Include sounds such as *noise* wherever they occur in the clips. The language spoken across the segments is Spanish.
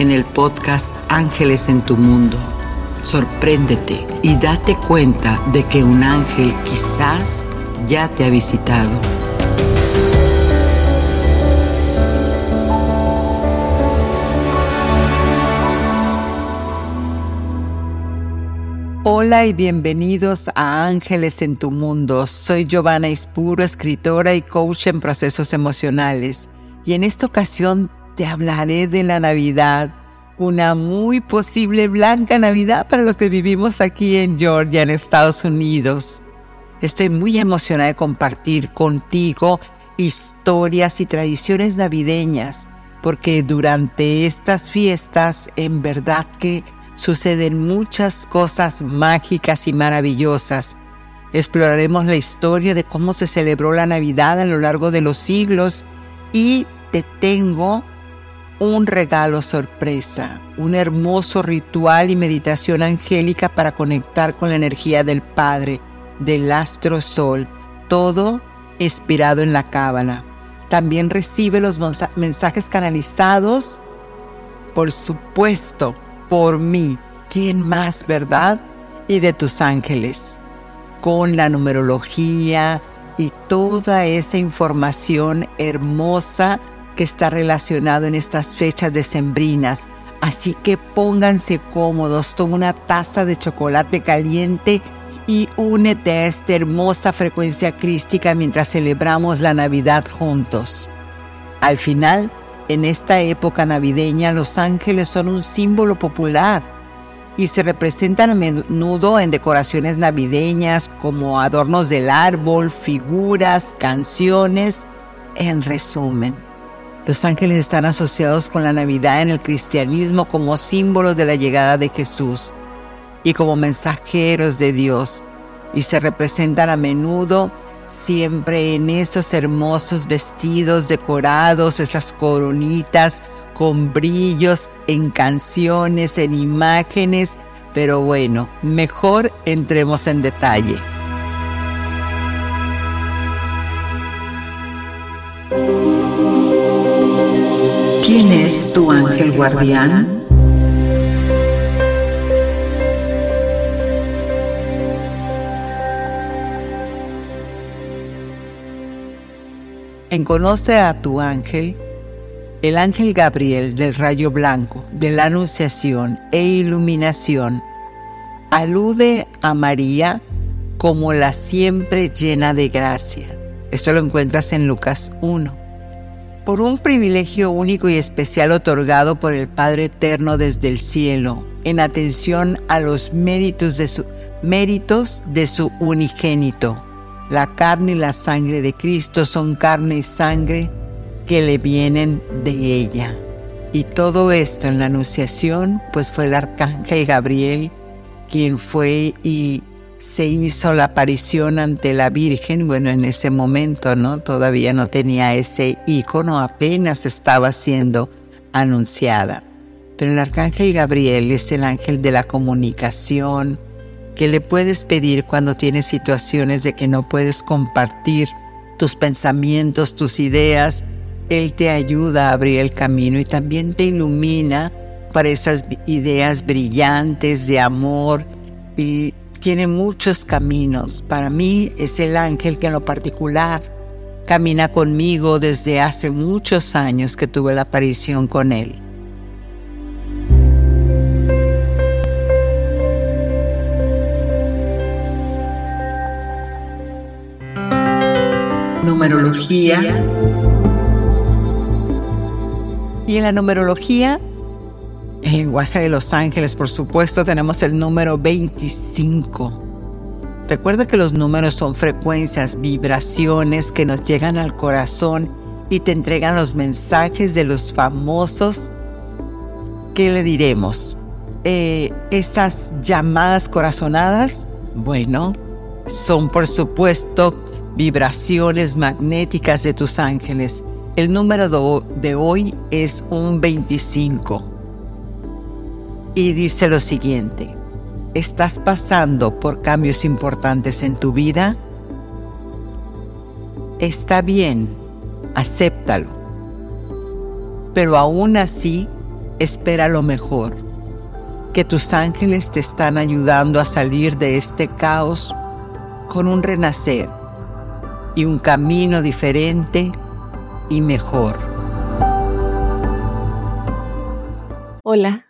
en el podcast Ángeles en tu Mundo. Sorpréndete y date cuenta de que un ángel quizás ya te ha visitado. Hola y bienvenidos a Ángeles en tu Mundo. Soy Giovanna Ispuro, escritora y coach en procesos emocionales. Y en esta ocasión te hablaré de la Navidad, una muy posible blanca Navidad para los que vivimos aquí en Georgia, en Estados Unidos. Estoy muy emocionada de compartir contigo historias y tradiciones navideñas, porque durante estas fiestas en verdad que suceden muchas cosas mágicas y maravillosas. Exploraremos la historia de cómo se celebró la Navidad a lo largo de los siglos y te tengo un regalo sorpresa, un hermoso ritual y meditación angélica para conectar con la energía del Padre, del astro sol, todo inspirado en la cábala. También recibe los mensajes canalizados, por supuesto, por mí. ¿Quién más, verdad? Y de tus ángeles, con la numerología y toda esa información hermosa está relacionado en estas fechas decembrinas. Así que pónganse cómodos, toma una taza de chocolate caliente y únete a esta hermosa frecuencia crística mientras celebramos la Navidad juntos. Al final, en esta época navideña, los ángeles son un símbolo popular y se representan a menudo en decoraciones navideñas como adornos del árbol, figuras, canciones. En resumen, los ángeles están asociados con la Navidad en el cristianismo como símbolos de la llegada de Jesús y como mensajeros de Dios y se representan a menudo siempre en esos hermosos vestidos decorados, esas coronitas con brillos, en canciones, en imágenes, pero bueno, mejor entremos en detalle. ¿Quién es tu ángel guardián? En Conoce a tu ángel, el ángel Gabriel del rayo blanco, de la anunciación e iluminación, alude a María como la siempre llena de gracia. Esto lo encuentras en Lucas 1 por un privilegio único y especial otorgado por el Padre Eterno desde el cielo, en atención a los méritos de su, méritos de su unigénito. La carne y la sangre de Cristo son carne y sangre que le vienen de ella. Y todo esto en la Anunciación, pues fue el arcángel Gabriel quien fue y se hizo la aparición ante la Virgen, bueno, en ese momento, ¿no? Todavía no tenía ese icono, apenas estaba siendo anunciada. Pero el arcángel Gabriel es el ángel de la comunicación, que le puedes pedir cuando tienes situaciones de que no puedes compartir tus pensamientos, tus ideas. Él te ayuda a abrir el camino y también te ilumina para esas ideas brillantes de amor y tiene muchos caminos. Para mí es el ángel que en lo particular camina conmigo desde hace muchos años que tuve la aparición con él. numerología. Y en la numerología, en lenguaje de los ángeles, por supuesto, tenemos el número 25. Recuerda que los números son frecuencias, vibraciones que nos llegan al corazón y te entregan los mensajes de los famosos. ¿Qué le diremos? Eh, esas llamadas corazonadas, bueno, son por supuesto vibraciones magnéticas de tus ángeles. El número de hoy es un 25. Y dice lo siguiente, ¿estás pasando por cambios importantes en tu vida? Está bien, acéptalo. Pero aún así, espera lo mejor, que tus ángeles te están ayudando a salir de este caos con un renacer y un camino diferente y mejor. Hola,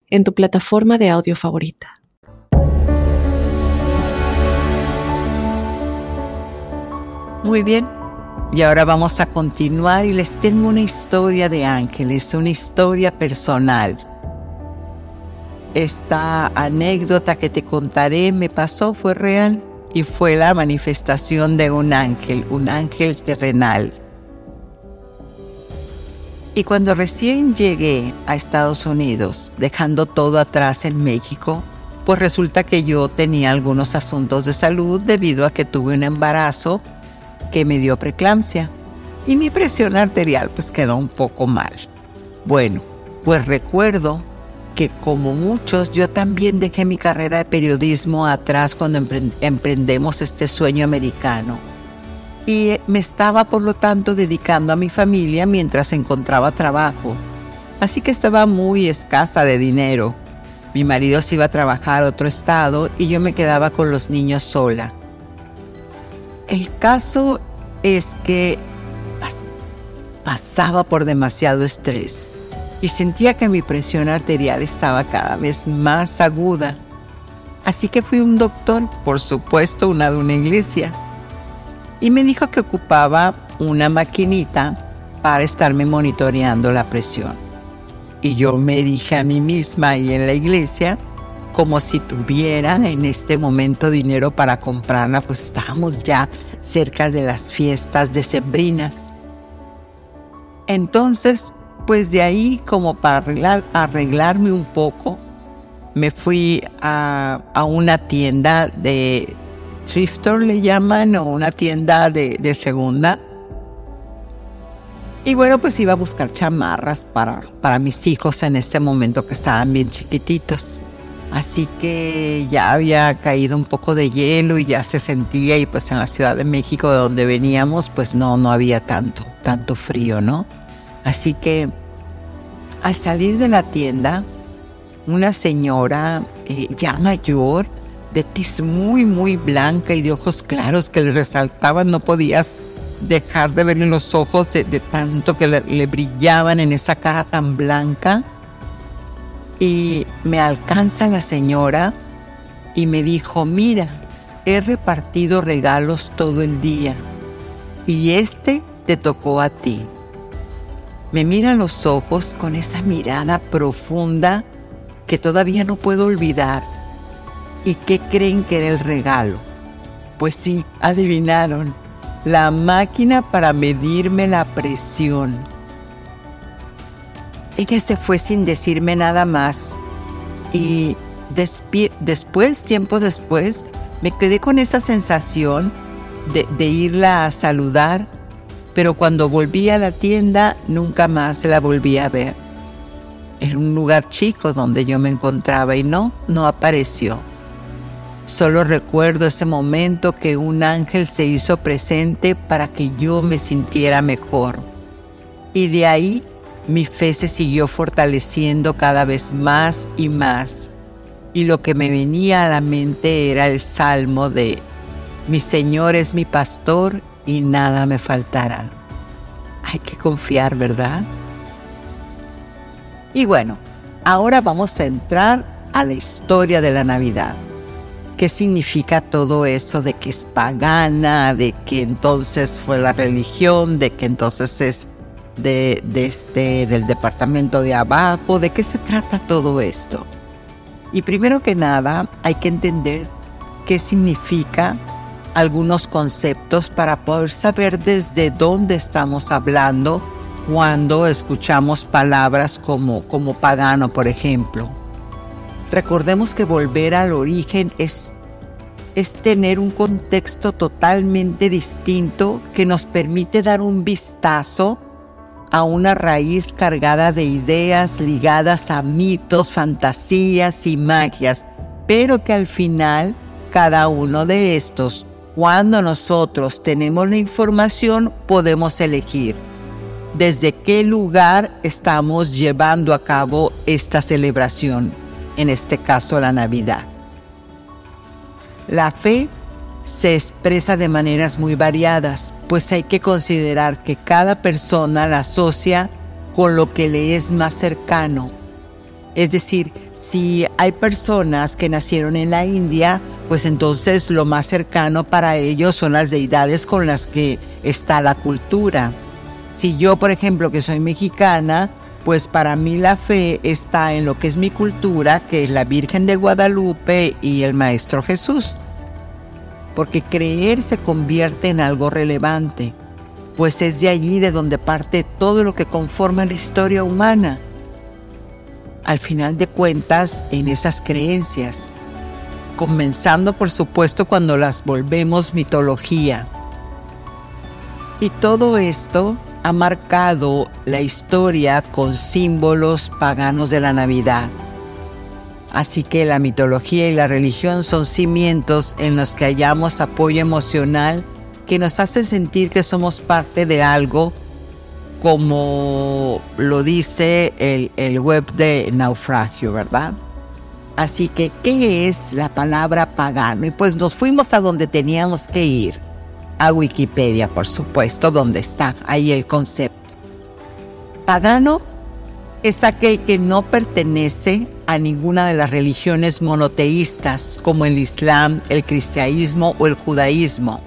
en tu plataforma de audio favorita. Muy bien, y ahora vamos a continuar y les tengo una historia de ángeles, una historia personal esta anécdota que te contaré me pasó, fue real y fue la manifestación de un ángel, un ángel terrenal. Y cuando recién llegué a Estados Unidos, dejando todo atrás en México, pues resulta que yo tenía algunos asuntos de salud debido a que tuve un embarazo que me dio preeclampsia y mi presión arterial pues quedó un poco mal. Bueno, pues recuerdo que como muchos, yo también dejé mi carrera de periodismo atrás cuando emprendemos este sueño americano. Y me estaba, por lo tanto, dedicando a mi familia mientras encontraba trabajo. Así que estaba muy escasa de dinero. Mi marido se iba a trabajar a otro estado y yo me quedaba con los niños sola. El caso es que pasaba por demasiado estrés y sentía que mi presión arterial estaba cada vez más aguda. Así que fui un doctor, por supuesto una de una iglesia, y me dijo que ocupaba una maquinita para estarme monitoreando la presión. Y yo me dije a mí misma ahí en la iglesia, como si tuviera en este momento dinero para comprarla, pues estábamos ya cerca de las fiestas decembrinas. Entonces pues de ahí, como para arreglar, arreglarme un poco, me fui a, una tienda de thrifter, le llaman, o una tienda de, de segunda. Y bueno, pues iba a buscar chamarras para, para mis hijos en este momento que estaban bien chiquititos. Así que ya había caído un poco de hielo y ya se sentía y pues en la Ciudad de México de donde veníamos pues no, no había tanto, tanto frío, ¿no? Así que al salir de la tienda, una señora eh, ya mayor, de tez muy, muy blanca y de ojos claros que le resaltaban, no podías dejar de verle los ojos de, tanto que le, brillaban en esa cara tan blanca. Y me alcanza la señora y me dijo, mira, he repartido regalos todo el día y este te tocó a ti me mira los ojos con esa mirada profunda que todavía no puedo olvidar. ¿Y qué creen que era el regalo? Pues sí, adivinaron. La máquina para medirme la presión. Ella se fue sin decirme nada más. Y después, tiempo después, me quedé con esa sensación de, de irla a saludar, pero cuando volví a la tienda nunca más la volví a ver. Era un lugar chico donde yo me encontraba y no, no apareció. Solo recuerdo ese momento que un ángel se hizo presente para que yo me sintiera mejor. Y de ahí mi fe se siguió fortaleciendo cada vez más y más. Y lo que me venía a la mente era el salmo de, mi Señor es mi pastor y nada me faltará. Hay que confiar, ¿verdad? Y bueno, ahora vamos a entrar a la historia de la Navidad. ¿Qué significa todo eso de que es pagana, de que entonces fue la religión, de que entonces es de, este, del departamento de abajo? ¿De qué se trata todo esto? Y primero que nada hay que entender qué significa algunos conceptos para poder saber desde dónde estamos hablando cuando escuchamos palabras como, como pagano, por ejemplo. Recordemos que volver al origen es, es tener un contexto totalmente distinto que nos permite dar un vistazo a una raíz cargada de ideas ligadas a mitos, fantasías y magias, pero que al final cada uno de estos, cuando nosotros tenemos la información, podemos elegir desde qué lugar estamos llevando a cabo esta celebración, en este caso la Navidad. La fe se expresa de maneras muy variadas, pues hay que considerar que cada persona la asocia con lo que le es más cercano. Es decir, si hay personas que nacieron en la India, pues entonces lo más cercano para ellos son las deidades con las que está la cultura. Si yo, por ejemplo, que soy mexicana, pues para mí la fe está en lo que es mi cultura, que es la Virgen de Guadalupe y el Maestro Jesús. Porque creer se convierte en algo relevante, pues es de allí de donde parte todo lo que conforma la historia humana. Al final de cuentas, en esas creencias, comenzando por supuesto cuando las volvemos mitología. Y todo esto ha marcado la historia con símbolos paganos de la Navidad. Así que la mitología y la religión son cimientos en los que hallamos apoyo emocional que nos hace sentir que somos parte de algo como lo dice el, el web de naufragio, ¿verdad? Así que, ¿qué es la palabra pagano? Y pues nos fuimos a donde teníamos que ir a Wikipedia, por supuesto, donde está ahí el concepto. Pagano es aquel que no pertenece a ninguna de las religiones monoteístas como el Islam, el cristianismo o el judaísmo.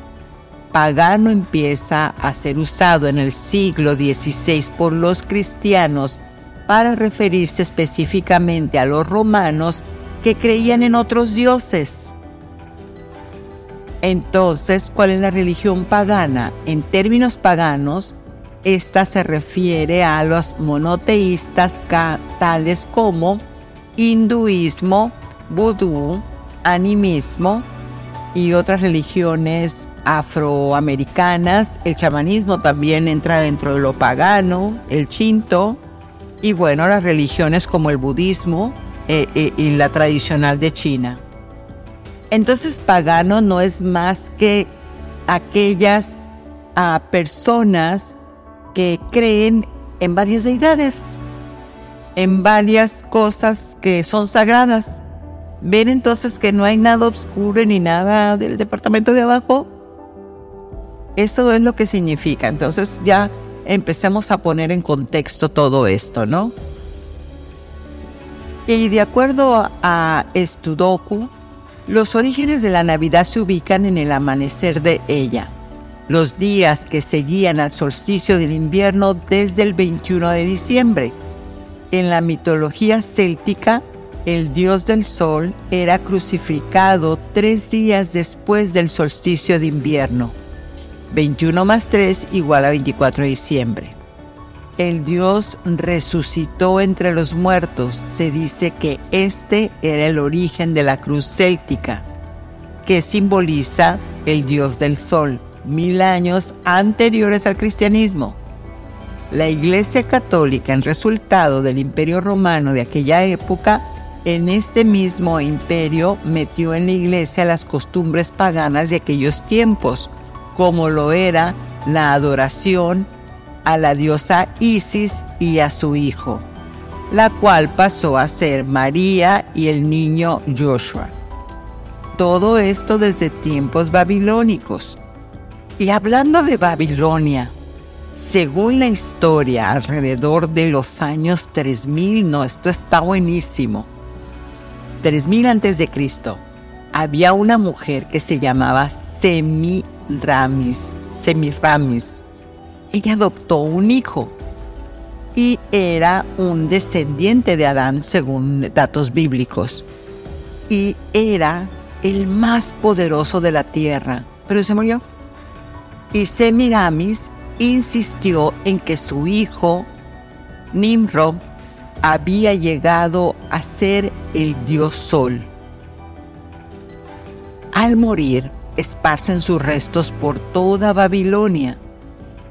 Pagano empieza a ser usado en el siglo XVI por los cristianos para referirse específicamente a los romanos que creían en otros dioses. Entonces, ¿cuál es la religión pagana? En términos paganos, esta se refiere a los monoteístas tales como hinduismo, vudú, animismo y otras religiones afroamericanas. El chamanismo también entra dentro de lo pagano, el chinto y bueno, las religiones como el budismo eh, eh, y la tradicional de China. Entonces pagano no es más que aquellas ah, personas que creen en varias deidades, en varias cosas que son sagradas. ¿Ven entonces que no hay nada oscuro ni nada del departamento de abajo? Eso es lo que significa. Entonces ya empecemos a poner en contexto todo esto, ¿no? Y de acuerdo a Estudoku, los orígenes de la Navidad se ubican en el amanecer de ella, los días que seguían al solsticio del invierno desde el 21 de diciembre. En la mitología céltica, el dios del sol era crucificado tres días después del solsticio de invierno. 21 más 3 igual a 24 de diciembre. El dios resucitó entre los muertos. Se dice que este era el origen de la cruz céltica, que simboliza el dios del sol, mil años anteriores al cristianismo. La Iglesia Católica, en resultado del Imperio Romano de aquella época, en este mismo imperio metió en la iglesia las costumbres paganas de aquellos tiempos, como lo era la adoración a la diosa Isis y a su hijo, la cual pasó a ser María y el niño Joshua. Todo esto desde tiempos babilónicos. Y hablando de Babilonia, según la historia, alrededor de los años 3000, no, esto está buenísimo 3000 antes de Cristo, había una mujer que se llamaba Semiramis. Semiramis. Ella adoptó un hijo y era un descendiente de Adán según datos bíblicos. Y era el más poderoso de la tierra, pero se murió. Y Semiramis insistió en que su hijo, Nimrod, había llegado a ser el dios Sol. Al morir, esparcen sus restos por toda Babilonia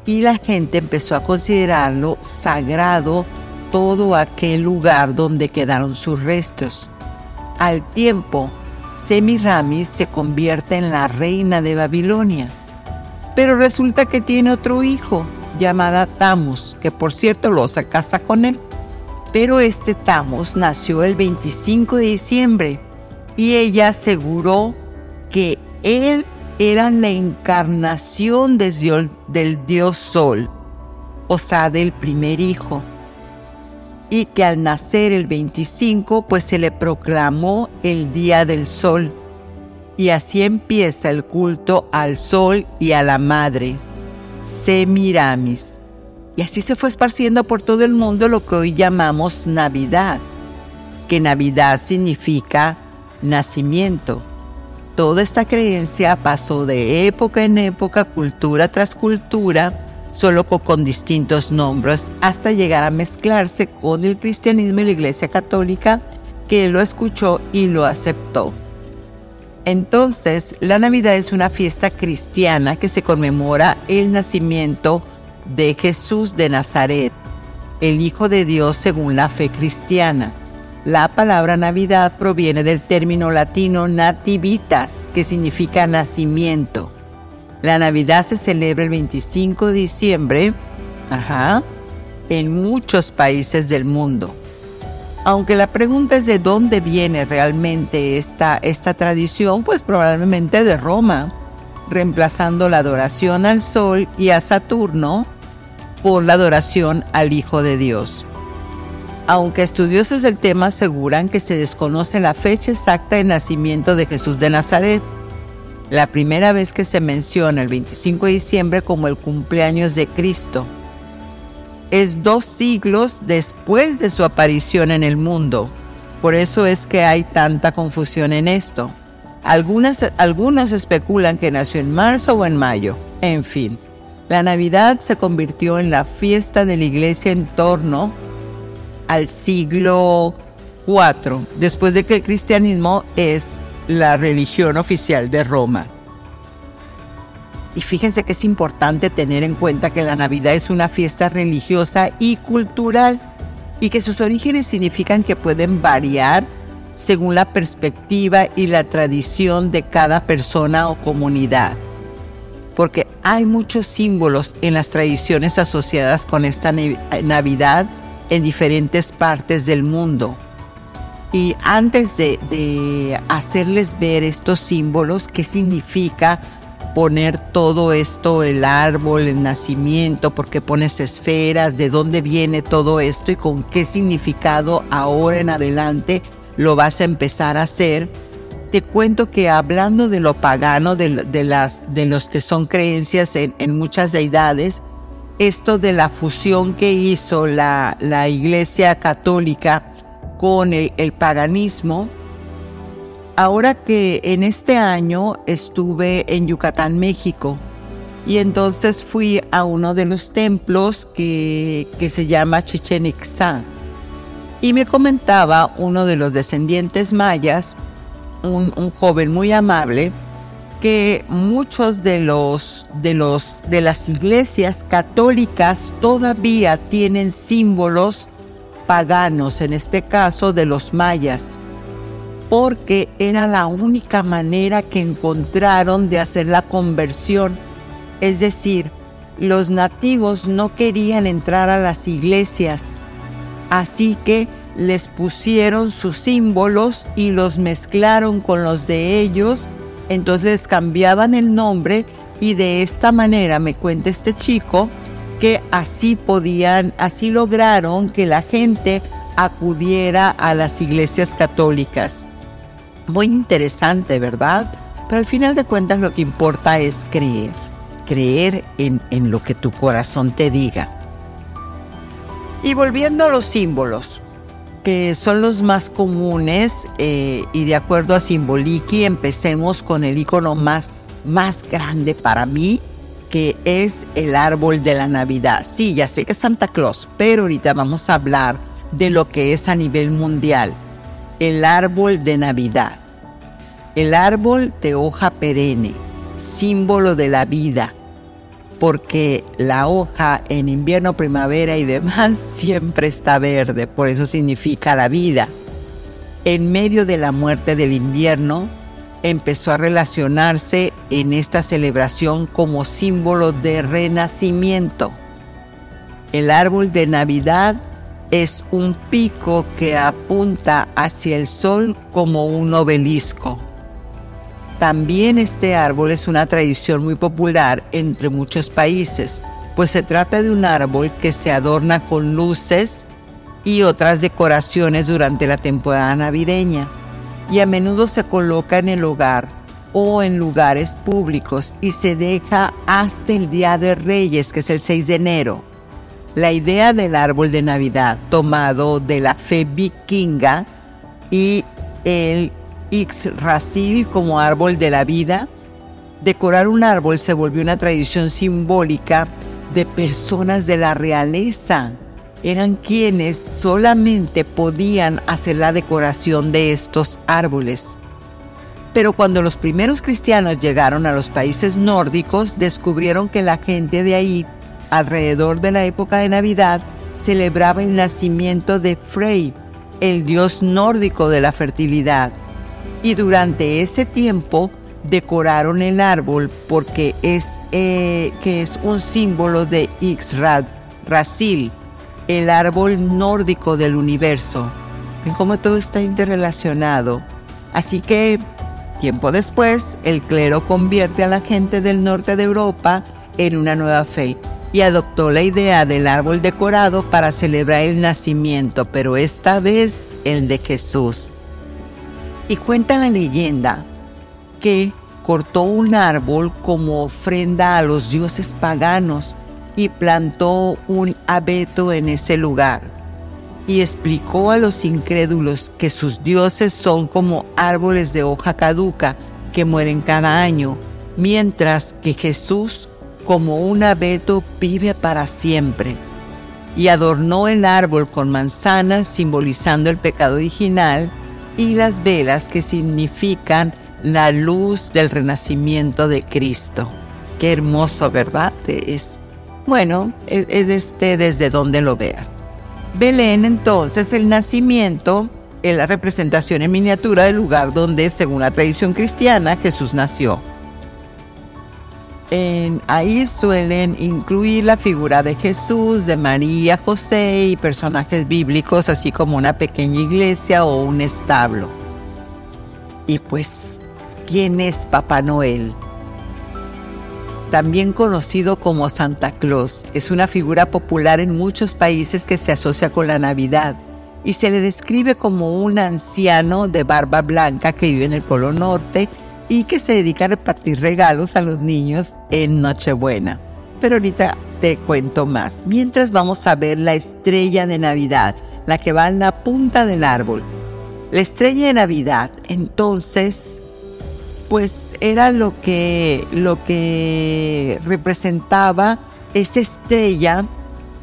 y la gente empezó a considerarlo sagrado todo aquel lugar donde quedaron sus restos. Al tiempo, Semiramis se convierte en la reina de Babilonia. Pero resulta que tiene otro hijo, llamada Tamus, que por cierto lo se casa con él. Pero este Tamos nació el 25 de diciembre y ella aseguró que él era la encarnación del dios Sol, o sea, del primer hijo. Y que al nacer el 25, pues se le proclamó el Día del Sol. Y así empieza el culto al Sol y a la Madre, Semiramis. Y así se fue esparciendo por todo el mundo lo que hoy llamamos Navidad, que Navidad significa nacimiento. Toda esta creencia pasó de época en época, cultura tras cultura, solo con, distintos nombres, hasta llegar a mezclarse con el cristianismo y la iglesia católica, que lo escuchó y lo aceptó. Entonces, la Navidad es una fiesta cristiana que se conmemora el nacimiento de Jesús de Nazaret, el Hijo de Dios según la fe cristiana. La palabra Navidad proviene del término latino nativitas, que significa nacimiento. La Navidad se celebra el 25 de diciembre ajá, en muchos países del mundo. Aunque la pregunta es de dónde viene realmente esta, esta tradición, pues probablemente de Roma, reemplazando la adoración al Sol y a Saturno por la adoración al Hijo de Dios. Aunque estudiosos del tema aseguran que se desconoce la fecha exacta de nacimiento de Jesús de Nazaret, la primera vez que se menciona el 25 de diciembre como el cumpleaños de Cristo. Es dos siglos después de su aparición en el mundo. Por eso es que hay tanta confusión en esto. Algunas, algunos especulan que nació en marzo o en mayo. En fin, la Navidad se convirtió en la fiesta de la iglesia en torno al siglo IV, después de que el cristianismo es la religión oficial de Roma. Y fíjense que es importante tener en cuenta que la Navidad es una fiesta religiosa y cultural y que sus orígenes significan que pueden variar según la perspectiva y la tradición de cada persona o comunidad porque hay muchos símbolos en las tradiciones asociadas con esta Navidad en diferentes partes del mundo. Y antes de, hacerles ver estos símbolos, qué significa poner todo esto, el árbol, el nacimiento, por qué pones esferas, de dónde viene todo esto y con qué significado ahora en adelante lo vas a empezar a hacer, te cuento que hablando de lo pagano, de, las, de los que son creencias en, muchas deidades, esto de la fusión que hizo la, la Iglesia Católica con el, paganismo. Ahora que en este año estuve en Yucatán, México, y entonces fui a uno de los templos que, que se llama Chichen Itza. Y me comentaba uno de los descendientes mayas, un, un joven muy amable, que muchos de los, de los de las iglesias católicas todavía tienen símbolos paganos, en este caso de los mayas, porque era la única manera que encontraron de hacer la conversión. Es decir, los nativos no querían entrar a las iglesias, así que les pusieron sus símbolos y los mezclaron con los de ellos, entonces cambiaban el nombre y de esta manera me cuenta este chico que así podían, así lograron que la gente acudiera a las iglesias católicas. Muy interesante, ¿verdad? Pero al final de cuentas lo que importa es creer creer en, lo que tu corazón te diga. Y volviendo a los símbolos, que son los más comunes eh, y de acuerdo a Simboliki empecemos con el icono más, más grande para mí, que es el árbol de la Navidad. Sí, ya sé que es Santa Claus, pero ahorita vamos a hablar de lo que es a nivel mundial. El árbol de Navidad. El árbol de hoja perenne símbolo de la vida, porque la hoja en invierno, primavera y demás *laughs* siempre está verde, por eso significa la vida. En medio de la muerte del invierno, empezó a relacionarse en esta celebración como símbolo de renacimiento. El árbol de Navidad es un pico que apunta hacia el sol como un obelisco. También este árbol es una tradición muy popular entre muchos países, pues se trata de un árbol que se adorna con luces y otras decoraciones durante la temporada navideña y a menudo se coloca en el hogar o en lugares públicos y se deja hasta el Día de Reyes, que es el 6 de enero. La idea del árbol de Navidad, tomado de la fe vikinga y el Ixrasil como árbol de la vida, decorar un árbol se volvió una tradición simbólica de personas de la realeza. Eran quienes solamente podían hacer la decoración de estos árboles. Pero cuando los primeros cristianos llegaron a los países nórdicos, descubrieron que la gente de ahí, alrededor de la época de Navidad, celebraba el nacimiento de Frey, el dios nórdico de la fertilidad y durante ese tiempo decoraron el árbol porque es, eh, que es un símbolo de Ixrad, Rasil, el árbol nórdico del universo. Ven cómo todo está interrelacionado. Así que, tiempo después, el clero convierte a la gente del norte de Europa en una nueva fe y adoptó la idea del árbol decorado para celebrar el nacimiento, pero esta vez el de Jesús. Y cuenta la leyenda que cortó un árbol como ofrenda a los dioses paganos y plantó un abeto en ese lugar. Y explicó a los incrédulos que sus dioses son como árboles de hoja caduca que mueren cada año, mientras que Jesús como un abeto vive para siempre. Y adornó el árbol con manzanas simbolizando el pecado original y las velas que significan la luz del renacimiento de Cristo. Qué hermoso, ¿verdad? Es, bueno, es, este desde donde lo veas. Belén entonces el nacimiento es la representación en miniatura del lugar donde, según la tradición cristiana, Jesús nació ahí suelen incluir la figura de Jesús, de María, José y personajes bíblicos, así como una pequeña iglesia o un establo. Y pues, ¿quién es Papá Noel? También conocido como Santa Claus, es una figura popular en muchos países que se asocia con la Navidad y se le describe como un anciano de barba blanca que vive en el Polo Norte y que se dedica a repartir regalos a los niños en Nochebuena. Pero ahorita te cuento más. Mientras vamos a ver la estrella de Navidad, la que va en la punta del árbol. La estrella de Navidad, entonces, pues era lo que, lo que representaba esa estrella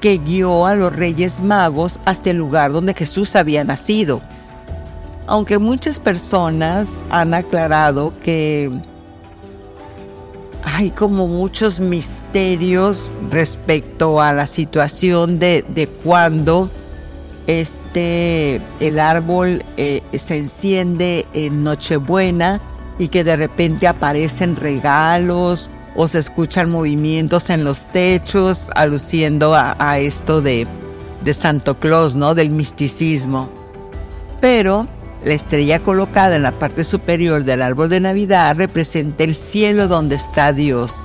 que guió a los reyes magos hasta el lugar donde Jesús había nacido. Aunque muchas personas han aclarado que hay como muchos misterios respecto a la situación de, de cuando este, el árbol eh, se enciende en Nochebuena y que de repente aparecen regalos o se escuchan movimientos en los techos, aluciendo a, esto de, de Santo Claus, ¿no? Del misticismo. Pero la estrella colocada en la parte superior del árbol de Navidad representa el cielo donde está Dios.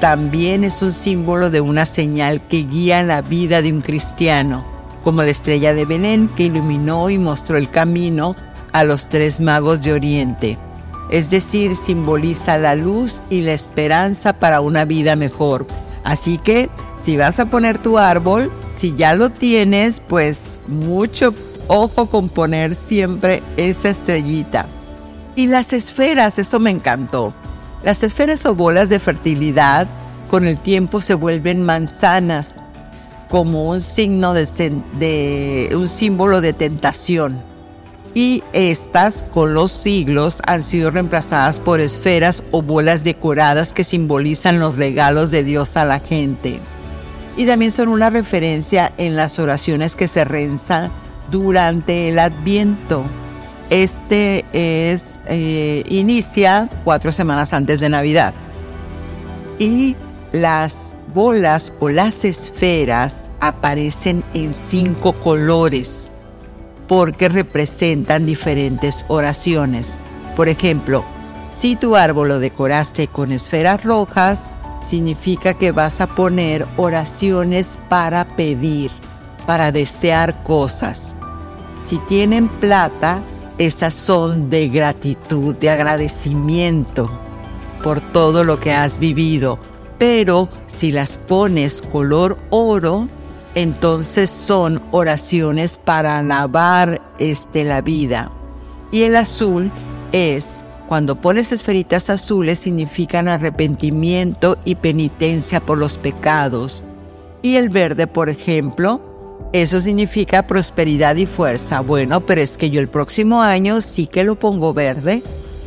También es un símbolo de una señal que guía la vida de un cristiano, como la estrella de Belén que iluminó y mostró el camino a los tres magos de Oriente es decir, simboliza la luz y la esperanza para una vida mejor. Así que si vas a poner tu árbol, si ya lo tienes, pues mucho ojo con poner siempre esa estrellita. Y las esferas, eso me encantó. Las esferas o bolas de fertilidad con el tiempo se vuelven manzanas como un signo de, un símbolo de tentación y estas con los siglos han sido reemplazadas por esferas o bolas decoradas que simbolizan los regalos de Dios a la gente. Y también son una referencia en las oraciones que se rezan durante el Adviento. Este es eh, inicia cuatro semanas antes de Navidad. Y las bolas o las esferas aparecen en cinco colores porque representan diferentes oraciones. Por ejemplo, si tu árbol lo decoraste con esferas rojas, significa que vas a poner oraciones para pedir, para desear cosas. Si tienen plata, esas son de gratitud, de agradecimiento por todo lo que has vivido. Pero si las pones color oro, entonces son oraciones para alabar este, la vida. Y el azul es, cuando pones esferitas azules, significan arrepentimiento y penitencia por los pecados. Y el verde, por ejemplo, eso significa prosperidad y fuerza. Bueno, pero es que yo el próximo año sí que lo pongo verde,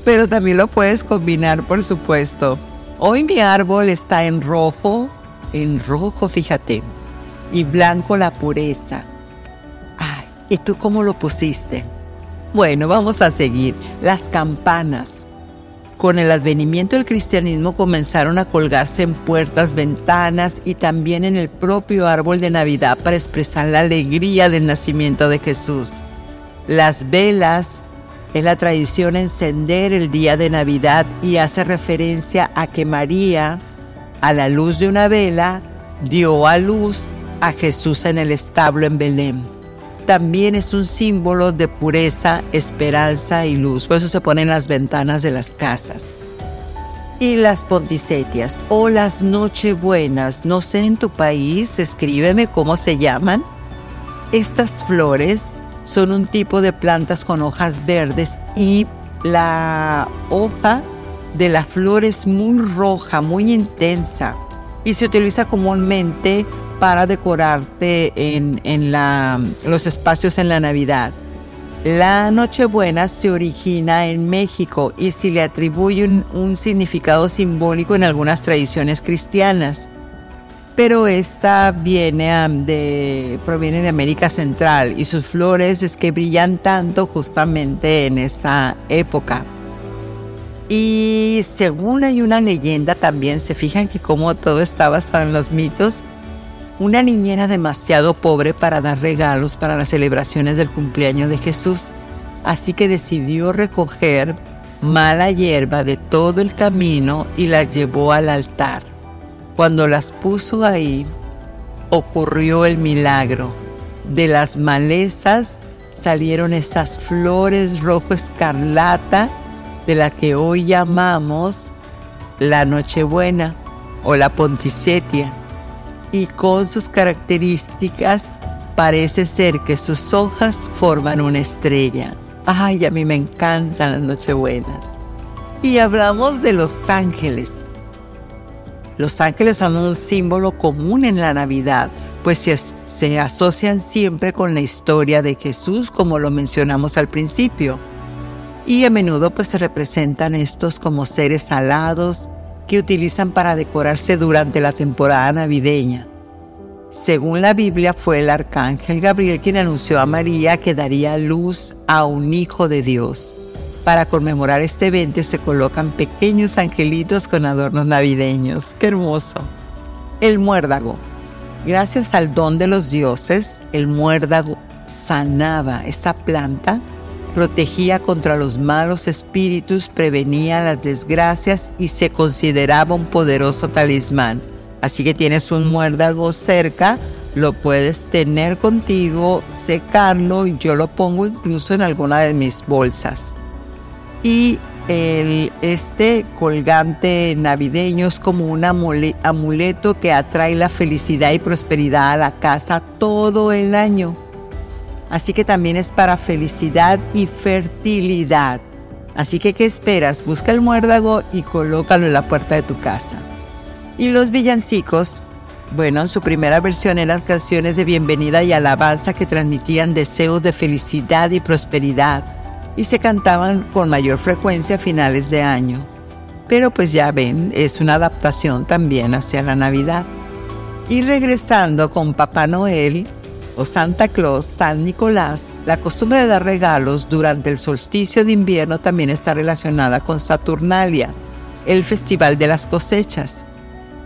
pero también lo puedes combinar, por supuesto. Hoy mi árbol está en rojo, en rojo, fíjate y blanco la pureza. Ay, ¿y tú cómo lo pusiste? Bueno, vamos a seguir. Las campanas. Con el advenimiento del cristianismo comenzaron a colgarse en puertas, ventanas y también en el propio árbol de Navidad para expresar la alegría del nacimiento de Jesús. Las velas es la tradición encender el día de Navidad y hace referencia a que María, a la luz de una vela, dio a luz a Jesús en el establo en Belén. También es un símbolo de pureza, esperanza y luz. Por eso se ponen las ventanas de las casas. Y las ponticetias o las nochebuenas, no sé en tu país, escríbeme cómo se llaman. Estas flores son un tipo de plantas con hojas verdes y la hoja de la flor es muy roja, muy intensa y se utiliza comúnmente para decorarte en, los espacios en la Navidad. La Nochebuena se origina en México y se le atribuye un, significado simbólico en algunas tradiciones cristianas, pero esta viene de, proviene de América Central y sus flores es que brillan tanto justamente en esa época. Y según hay una leyenda también, se fijan que como todo está basado en los mitos, una niñera demasiado pobre para dar regalos para las celebraciones del cumpleaños de Jesús, así que decidió recoger mala hierba de todo el camino y la llevó al altar. Cuando las puso ahí, ocurrió el milagro. De las malezas salieron esas flores rojo escarlata de la que hoy llamamos la Nochebuena o la Ponticetia y con sus características parece ser que sus hojas forman una estrella. Ay, a mí me encantan las Nochebuenas. Y hablamos de los ángeles. Los ángeles son un símbolo común en la Navidad, pues se, se, asocian siempre con la historia de Jesús, como lo mencionamos al principio. Y a menudo pues se representan estos como seres alados que utilizan para decorarse durante la temporada navideña. Según la Biblia, fue el arcángel Gabriel quien anunció a María que daría luz a un hijo de Dios. Para conmemorar este evento se colocan pequeños angelitos con adornos navideños. ¡Qué hermoso! El muérdago. Gracias al don de los dioses, el muérdago sanaba esa planta, protegía contra los malos espíritus, prevenía las desgracias y se consideraba un poderoso talismán Así que tienes un muérdago cerca, lo puedes tener contigo, secarlo y yo lo pongo incluso en alguna de mis bolsas. Y el, este colgante navideño es como un amuleto que atrae la felicidad y prosperidad a la casa todo el año. Así que también es para felicidad y fertilidad. Así que, ¿qué esperas? Busca el muérdago y colócalo en la puerta de tu casa. Y los villancicos, bueno, en su primera versión eran canciones de bienvenida y alabanza que transmitían deseos de felicidad y prosperidad y se cantaban con mayor frecuencia a finales de año. Pero pues ya ven, es una adaptación también hacia la Navidad. Y regresando con Papá Noel o Santa Claus, San Nicolás, la costumbre de dar regalos durante el solsticio de invierno también está relacionada con Saturnalia, el festival de las cosechas.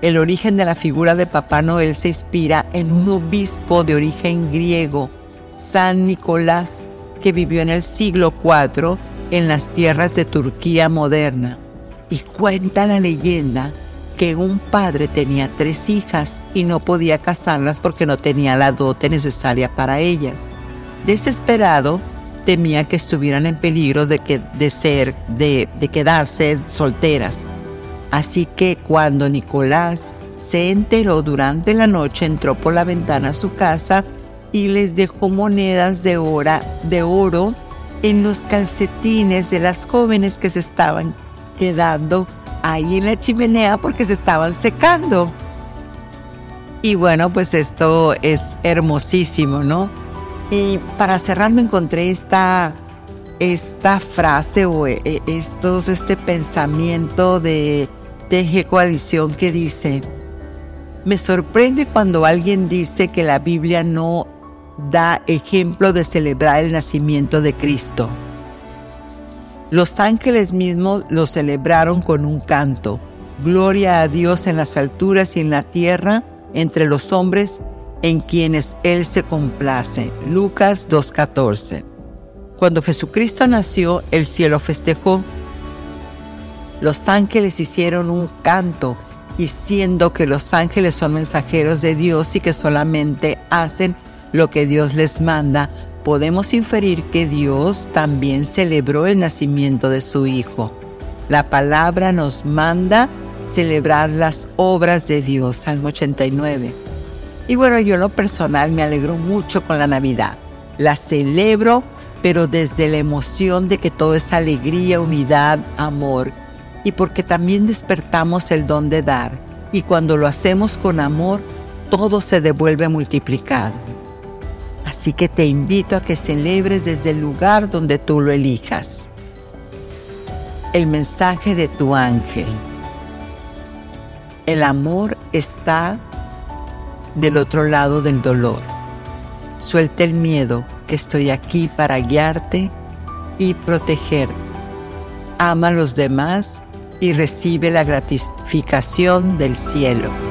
El origen de la figura de Papá Noel se inspira en un obispo de origen griego, San Nicolás, que vivió en el siglo IV en las tierras de Turquía moderna. Y cuenta la leyenda que un padre tenía tres hijas y no podía casarlas porque no tenía la dote necesaria para ellas. Desesperado, temía que estuvieran en peligro de, que, de ser, de, de quedarse solteras Así que cuando Nicolás se enteró durante la noche, entró por la ventana a su casa y les dejó monedas de, de oro en los calcetines de las jóvenes que se estaban quedando ahí en la chimenea porque se estaban secando. Y bueno, pues esto es hermosísimo, ¿no? Y para cerrar me encontré esta, esta frase o eh, estos, este pensamiento de teje coalición que dice, me sorprende cuando alguien dice que la Biblia no da ejemplo de celebrar el nacimiento de Cristo. Los ángeles mismos lo celebraron con un canto. Gloria a Dios en las alturas y en la tierra, entre los hombres en quienes Él se complace. Lucas 2.14. Cuando Jesucristo nació, el cielo festejó los ángeles hicieron un canto, diciendo que los ángeles son mensajeros de Dios y que solamente hacen lo que Dios les manda, podemos inferir que Dios también celebró el nacimiento de su Hijo. La palabra nos manda celebrar las obras de Dios, Salmo 89. Y bueno, yo en lo personal me alegro mucho con la Navidad. La celebro, pero desde la emoción de que todo es alegría, unidad, amor y porque también despertamos el don de dar. Y cuando lo hacemos con amor, todo se devuelve multiplicado. Así que te invito a que celebres desde el lugar donde tú lo elijas. El mensaje de tu ángel. El amor está del otro lado del dolor. Suelta el miedo que estoy aquí para guiarte y protegerte. Ama a los demás y recibe la gratificación del cielo.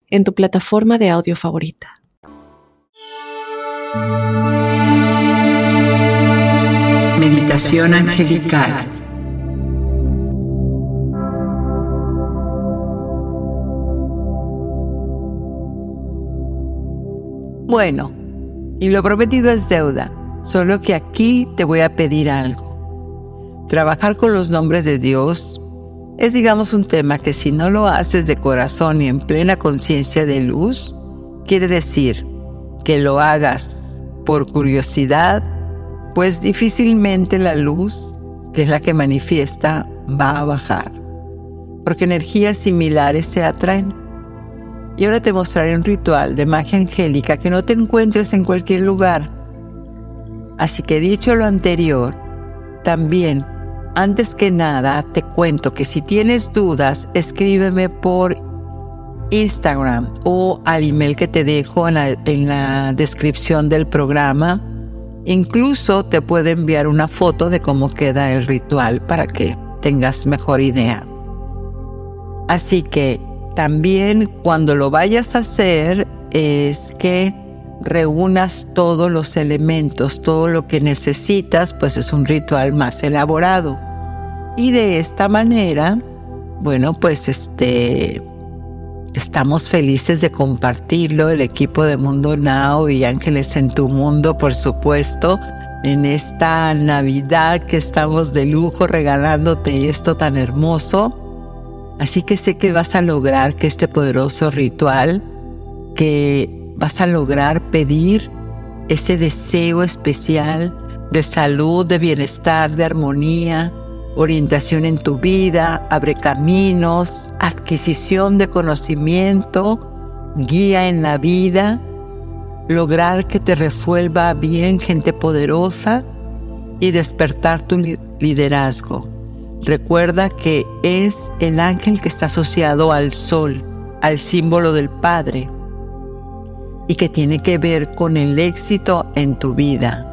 en tu plataforma de audio favorita. Meditación angelical. Bueno, y lo prometido es deuda, solo que aquí te voy a pedir algo. Trabajar con los nombres de Dios es digamos un tema que si no lo haces de corazón y en plena conciencia de luz, quiere decir que lo hagas por curiosidad, pues difícilmente la luz, que es la que manifiesta, va a bajar, porque energías similares se atraen. Y ahora te mostraré un ritual de magia angélica que no te encuentres en cualquier lugar. Así que dicho lo anterior, también, antes que nada, te cuento que si tienes dudas, escríbeme por Instagram o al email que te dejo en la, en la descripción del programa. Incluso te puedo enviar una foto de cómo queda el ritual para que tengas mejor idea. Así que también cuando lo vayas a hacer es que reúnas todos los elementos, todo lo que necesitas, pues es un ritual más elaborado. Y de esta manera, bueno, pues este estamos felices de compartirlo, el equipo de Mundo Now y Ángeles en tu Mundo, por supuesto, en esta Navidad que estamos de lujo regalándote esto tan hermoso Así que sé que vas a lograr que este poderoso ritual, que vas a lograr pedir ese deseo especial de salud, de bienestar, de armonía, orientación en tu vida, abre caminos, adquisición de conocimiento, guía en la vida, lograr que te resuelva bien gente poderosa y despertar tu liderazgo. Recuerda que es el ángel que está asociado al sol, al símbolo del Padre, y que tiene que ver con el éxito en tu vida.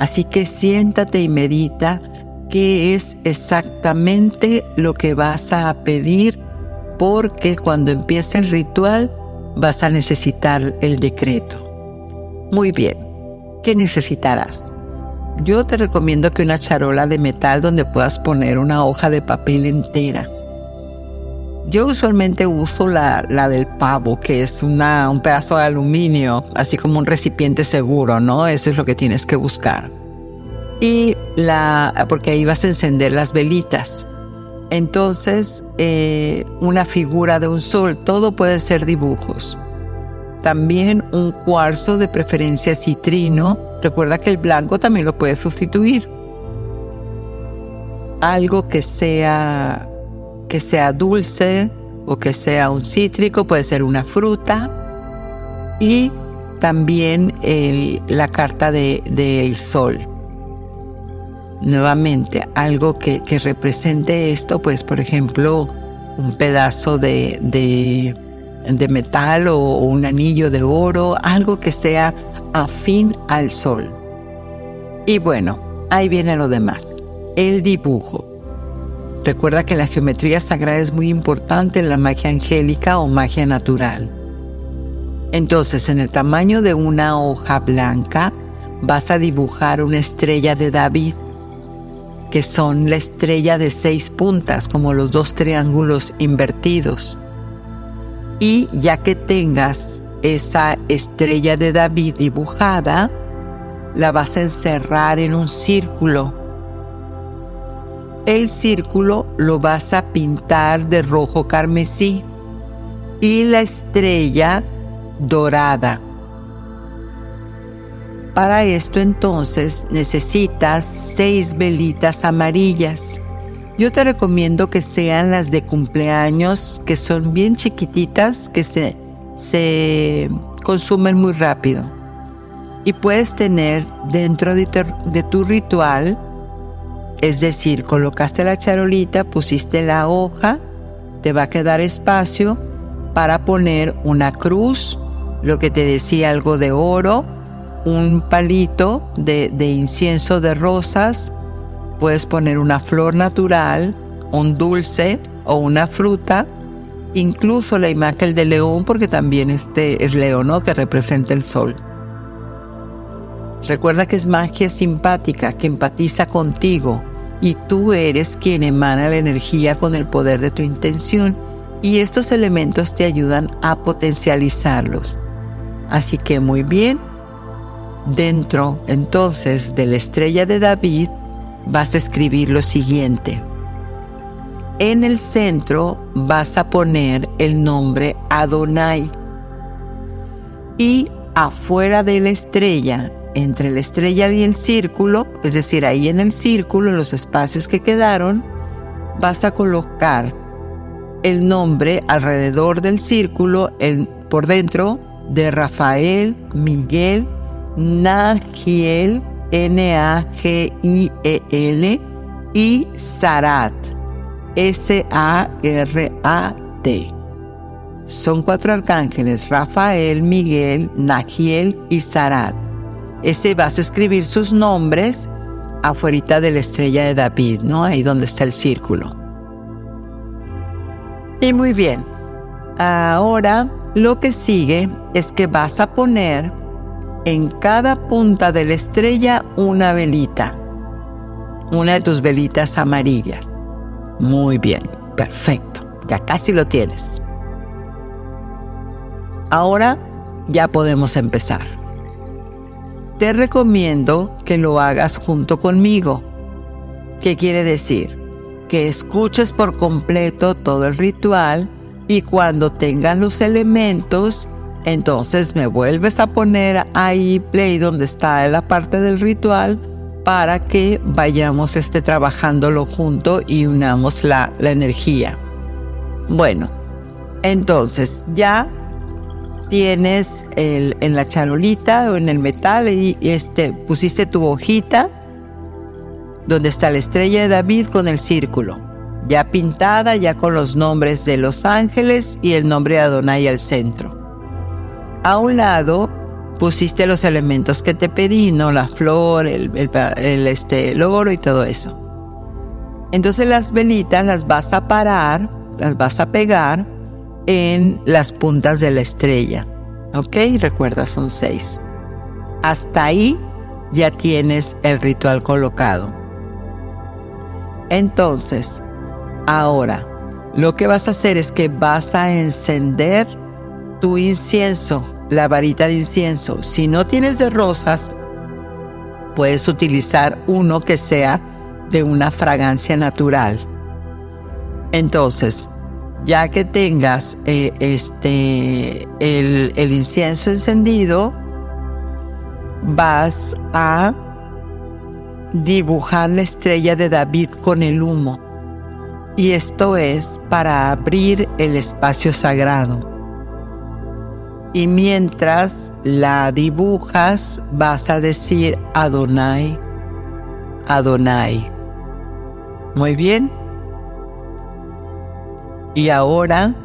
Así que siéntate y medita qué es exactamente lo que vas a pedir, porque cuando empiece el ritual vas a necesitar el decreto. Muy bien, ¿qué necesitarás? Yo te recomiendo que una charola de metal donde puedas poner una hoja de papel entera. Yo usualmente uso la, la del pavo, que es una, un pedazo de aluminio, así como un recipiente seguro, ¿no? Eso es lo que tienes que buscar. Y la, porque ahí vas a encender las velitas. Entonces, eh, una figura de un sol, todo puede ser dibujos. También un cuarzo de preferencia citrino. Recuerda que el blanco también lo puedes sustituir. Algo que sea que sea dulce o que sea un cítrico, puede ser una fruta. Y también la carta del sol. Nuevamente, algo que, represente esto, pues por ejemplo, un pedazo de de metal o un anillo de oro, algo que sea afín al sol. Y bueno, ahí viene lo demás, el dibujo. Recuerda que la geometría sagrada es muy importante en la magia angélica o magia natural. Entonces, en el tamaño de una hoja blanca, vas a dibujar una estrella de David, que son la estrella de seis puntas, como los dos triángulos invertidos. Y ya que tengas esa estrella de David dibujada, la vas a encerrar en un círculo. El círculo lo vas a pintar de rojo carmesí y la estrella dorada. Para esto entonces necesitas seis velitas amarillas yo te recomiendo que sean las de cumpleaños, que son bien chiquititas, que se, se consumen muy rápido. Y puedes tener dentro de de tu ritual, es decir, colocaste la charolita, pusiste la hoja, te va a quedar espacio para poner una cruz, lo que te decía algo de oro, un palito de, incienso de rosas, puedes poner una flor natural, un dulce o una fruta, incluso la imagen de león, porque también este es león, ¿no? que representa el sol. Recuerda que es magia simpática, que empatiza contigo y tú eres quien emana la energía con el poder de tu intención y estos elementos te ayudan a potencializarlos. Así que muy bien, dentro entonces de la estrella de David vas a escribir lo siguiente. En el centro vas a poner el nombre Adonai y afuera de la estrella entre la estrella y el círculo, es decir, ahí en el círculo, en los espacios que quedaron, vas a colocar el nombre alrededor del círculo, por dentro de Rafael, Miguel, Nagiel, N-A-G-I-E-L, y Sarat, S-A-R-A-T. Son cuatro arcángeles, Rafael, Miguel, Nagiel y Sarat. Este vas a escribir sus nombres afuera de la estrella de David, ¿no? Ahí donde está el círculo. Y muy bien. Ahora lo que sigue es que vas a poner en cada punta de la estrella una velita. Una de tus velitas amarillas. Muy bien, perfecto. Ya casi lo tienes. Ahora ya podemos empezar te recomiendo que lo hagas junto conmigo. ¿Qué quiere decir? Que escuches por completo todo el ritual y cuando tengas los elementos, entonces me vuelves a poner ahí play donde está la parte del ritual para que vayamos este, trabajándolo junto y unamos la, la energía. Bueno, entonces ya tienes el, en la charolita o en el metal y este, pusiste tu hojita donde está la estrella de David con el círculo, ya pintada, ya con los nombres de los ángeles y el nombre de Adonai al centro. A un lado pusiste los elementos que te pedí, ¿no? La flor, el, este, el oro y todo eso. Entonces las velitas las vas a parar, las vas a pegar en las puntas de la estrella. ¿Ok? Recuerda, son seis. Hasta ahí ya tienes el ritual colocado. Entonces, ahora, lo que vas a hacer es que vas a encender tu incienso, la varita de incienso. Si no tienes de rosas, puedes utilizar uno que sea de una fragancia natural. Entonces, ya que tengas eh, este, el, el incienso encendido, vas a dibujar la estrella de David con el humo. Y esto es para abrir el espacio sagrado. Y mientras la dibujas, vas a decir Adonai, Adonai. Muy bien. Y ahora,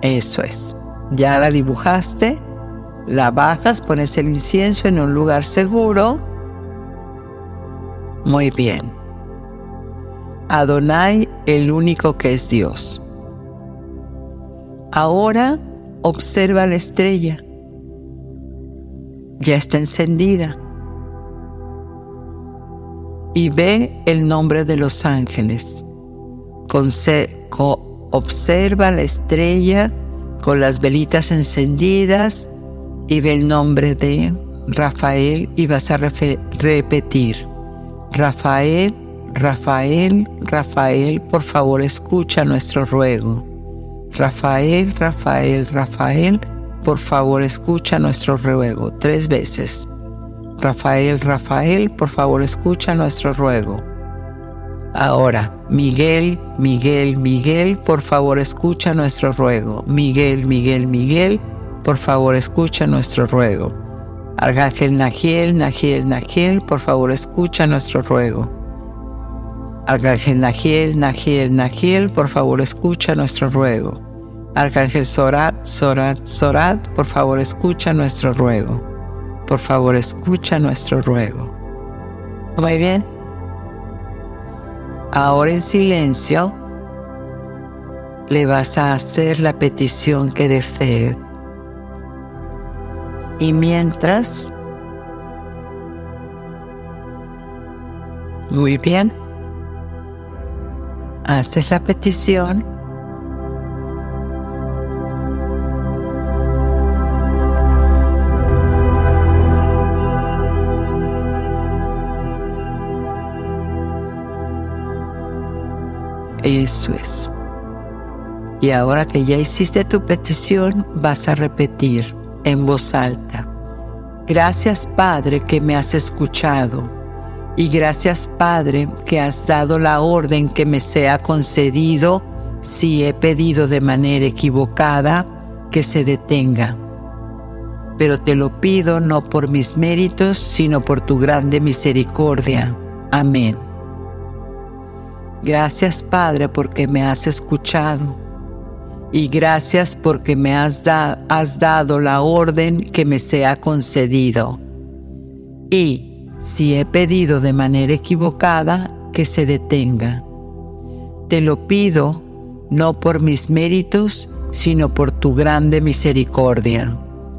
eso es. Ya la dibujaste, la bajas, pones el incienso en un lugar seguro. Muy bien. Adonai, el único que es Dios. Ahora observa la estrella. Ya está encendida y ve el nombre de los ángeles. observa la estrella con las velitas encendidas y ve el nombre de Rafael y vas a repetir. Rafael, Rafael, Rafael, por favor escucha nuestro ruego. Rafael, Rafael, Rafael, por favor escucha nuestro ruego. Tres veces. Rafael, Rafael, por favor escucha nuestro ruego. Ahora, Miguel, Miguel, Miguel, por favor escucha nuestro ruego. Miguel, Miguel, Miguel, por favor escucha nuestro ruego. Arcángel Nagiel, Nagiel, Nagiel, por favor escucha nuestro ruego. Arcángel Nagiel, Nagiel, Nagiel, por favor escucha nuestro ruego. Arcángel Sorat, Sorat, Sorat, por favor escucha nuestro ruego. Por favor escucha nuestro ruego. Muy bien. Ahora en silencio le vas a hacer la petición que desees. Y mientras, muy bien, haces la petición. Eso es. Y ahora que ya hiciste tu petición, vas a repetir en voz alta. Gracias Padre que me has escuchado. Y gracias Padre que has dado la orden que me sea concedido si he pedido de manera equivocada que se detenga. Pero te lo pido no por mis méritos, sino por tu grande misericordia. Amén. Gracias Padre porque me has escuchado y gracias porque me has, has, dado la orden que me sea concedido. Y si he pedido de manera equivocada, que se detenga. Te lo pido no por mis méritos, sino por tu grande misericordia.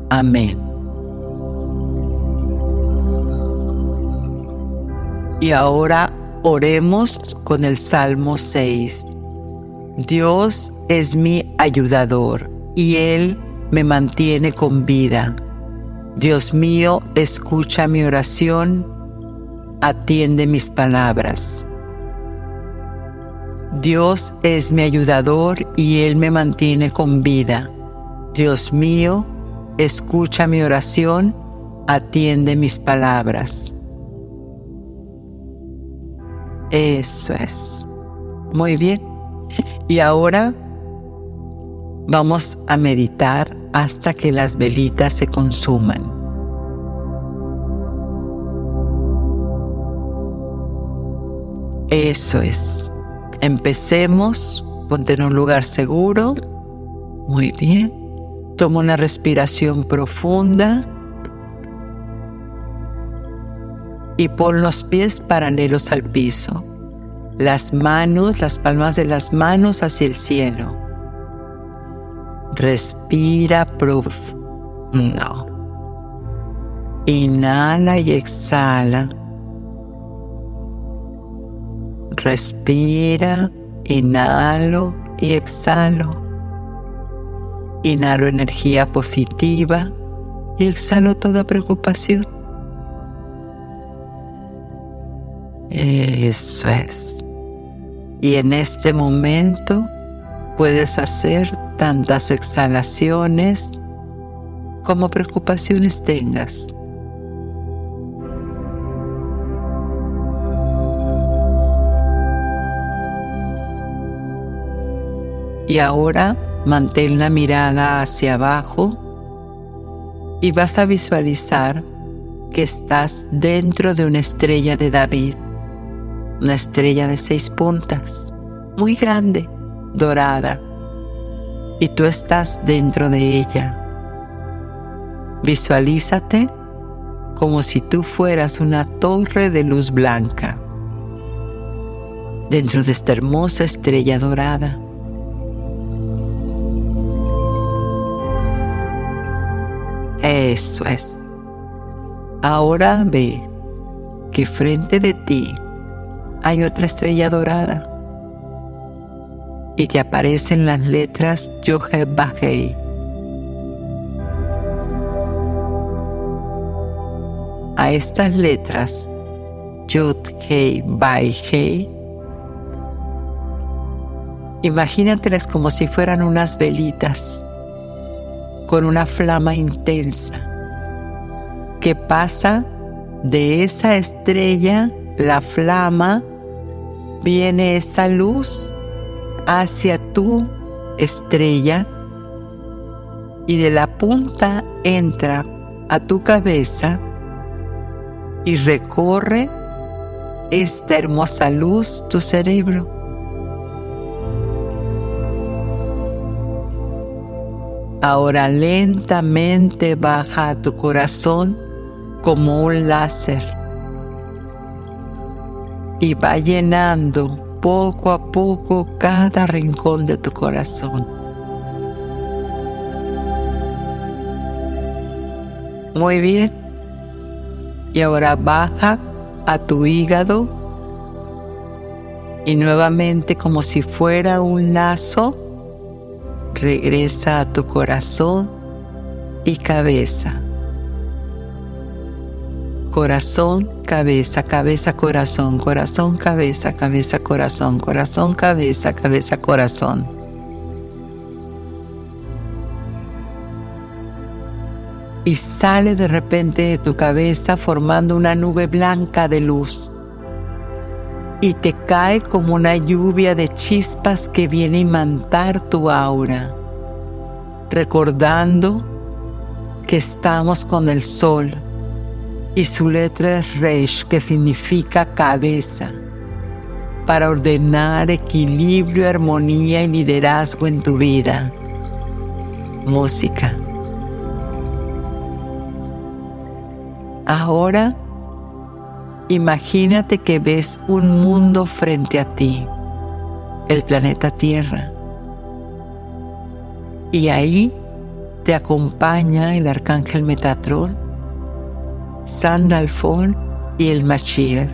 Amén. Y ahora Oremos con el Salmo 6. Dios es mi ayudador y Él me mantiene con vida. Dios mío, escucha mi oración, atiende mis palabras. Dios es mi ayudador y Él me mantiene con vida. Dios mío, escucha mi oración, atiende mis palabras. Eso es. Muy bien. Y ahora vamos a meditar hasta que las velitas se consuman. Eso es. Empecemos. Ponte en un lugar seguro. Muy bien. Toma una respiración profunda. Y pon los pies paralelos al piso, las manos, las palmas de las manos hacia el cielo. Respira profundo. Inhala y exhala. Respira, inhalo y exhalo. Inhalo energía positiva y exhalo toda preocupación. Eso es. Y en este momento puedes hacer tantas exhalaciones como preocupaciones tengas. Y ahora mantén la mirada hacia abajo y vas a visualizar que estás dentro de una estrella de David una estrella de seis puntas, muy grande, dorada, y tú estás dentro de ella. Visualízate como si tú fueras una torre de luz blanca dentro de esta hermosa estrella dorada. Eso es. Ahora ve que frente de ti hay otra estrella dorada y te aparecen las letras Yohe Bahei. A estas letras Yod Hei Bai Hei imagínatelas como si fueran unas velitas con una flama intensa que pasa de esa estrella la flama viene esa luz hacia tu estrella y de la punta entra a tu cabeza y recorre esta hermosa luz tu cerebro. Ahora lentamente baja a tu corazón como un láser y va llenando poco a poco cada rincón de tu corazón. Muy bien. Y ahora baja a tu hígado y nuevamente como si fuera un lazo, regresa a tu corazón y cabeza. Corazón, cabeza, cabeza, corazón, corazón, cabeza, cabeza, corazón, corazón, cabeza, cabeza, corazón. Y sale de repente de tu cabeza formando una nube blanca de luz y te cae como una lluvia de chispas que viene a imantar tu aura, recordando que estamos con el sol y su letra es Reish, que significa cabeza, para ordenar equilibrio, armonía y liderazgo en tu vida. Música. Ahora Imagínate que ves un mundo frente a ti, el planeta Tierra. Y ahí te acompaña el arcángel Metatrón, Sandalfón y el Mashiach.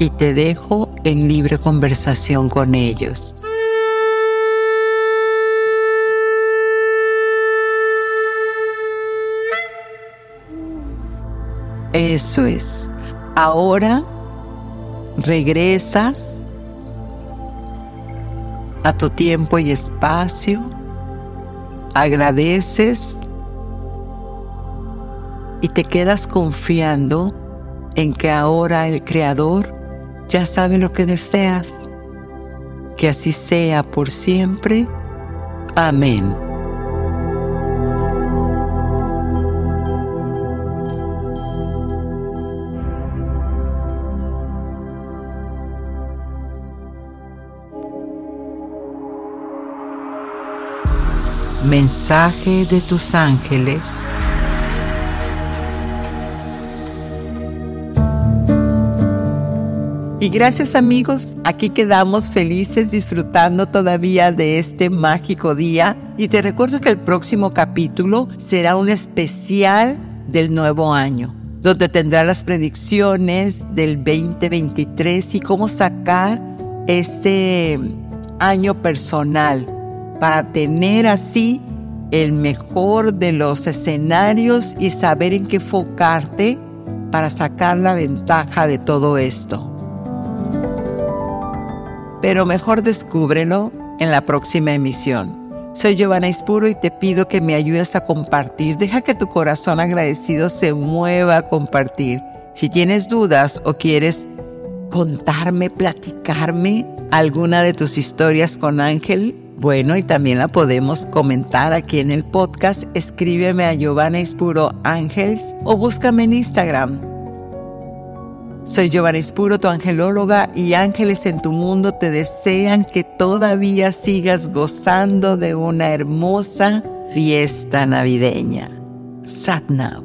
Y te dejo en libre conversación con ellos. Eso es. Ahora regresas a tu tiempo y espacio, agradeces y te quedas confiando en que ahora el Creador ya sabe lo que deseas. Que así sea por siempre. Amén. Mensaje de tus ángeles. Y gracias amigos, aquí quedamos felices disfrutando todavía de este mágico día y te recuerdo que el próximo capítulo será un especial del nuevo año, donde tendrá las predicciones del 2023 y cómo sacar este año personal para tener así el mejor de los escenarios y saber en qué enfocarte para sacar la ventaja de todo esto. Pero mejor descúbrelo en la próxima emisión. Soy Giovanna Ispuro y te pido que me ayudes a compartir. Deja que tu corazón agradecido se mueva a compartir. Si tienes dudas o quieres contarme, platicarme alguna de tus historias con Ángel, bueno, y también la podemos comentar aquí en el podcast. Escríbeme a Giovanna Ispuro Ángels o búscame en Instagram. Soy Giovanna Ispuro, tu angelóloga, y ángeles en tu mundo te desean que todavía sigas gozando de una hermosa fiesta navideña. Satnam.